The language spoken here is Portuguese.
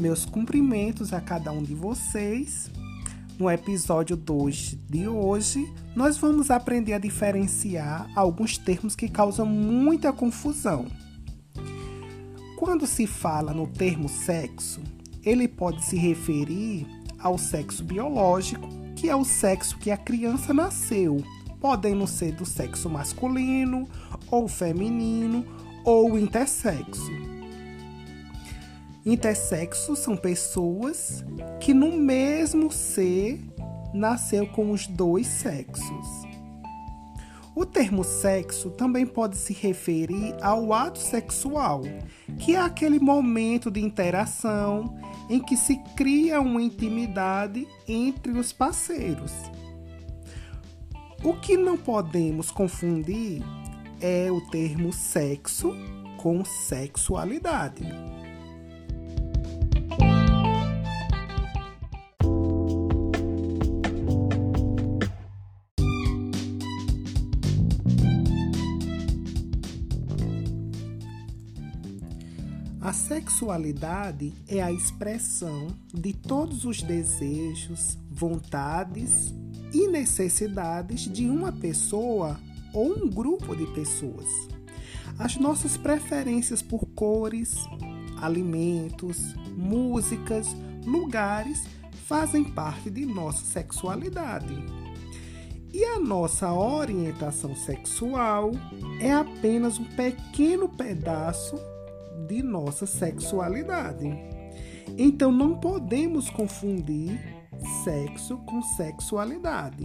Meus cumprimentos a cada um de vocês. No episódio 2 de hoje, nós vamos aprender a diferenciar alguns termos que causam muita confusão. Quando se fala no termo sexo, ele pode se referir ao sexo biológico, que é o sexo que a criança nasceu, podendo ser do sexo masculino ou feminino ou intersexo. Intersexos são pessoas que no mesmo ser nasceu com os dois sexos. O termo sexo também pode se referir ao ato sexual, que é aquele momento de interação em que se cria uma intimidade entre os parceiros. O que não podemos confundir é o termo sexo com sexualidade. A sexualidade é a expressão de todos os desejos, vontades e necessidades de uma pessoa ou um grupo de pessoas. As nossas preferências por cores, alimentos, músicas, lugares fazem parte de nossa sexualidade. E a nossa orientação sexual é apenas um pequeno pedaço de nossa sexualidade. Então não podemos confundir sexo com sexualidade.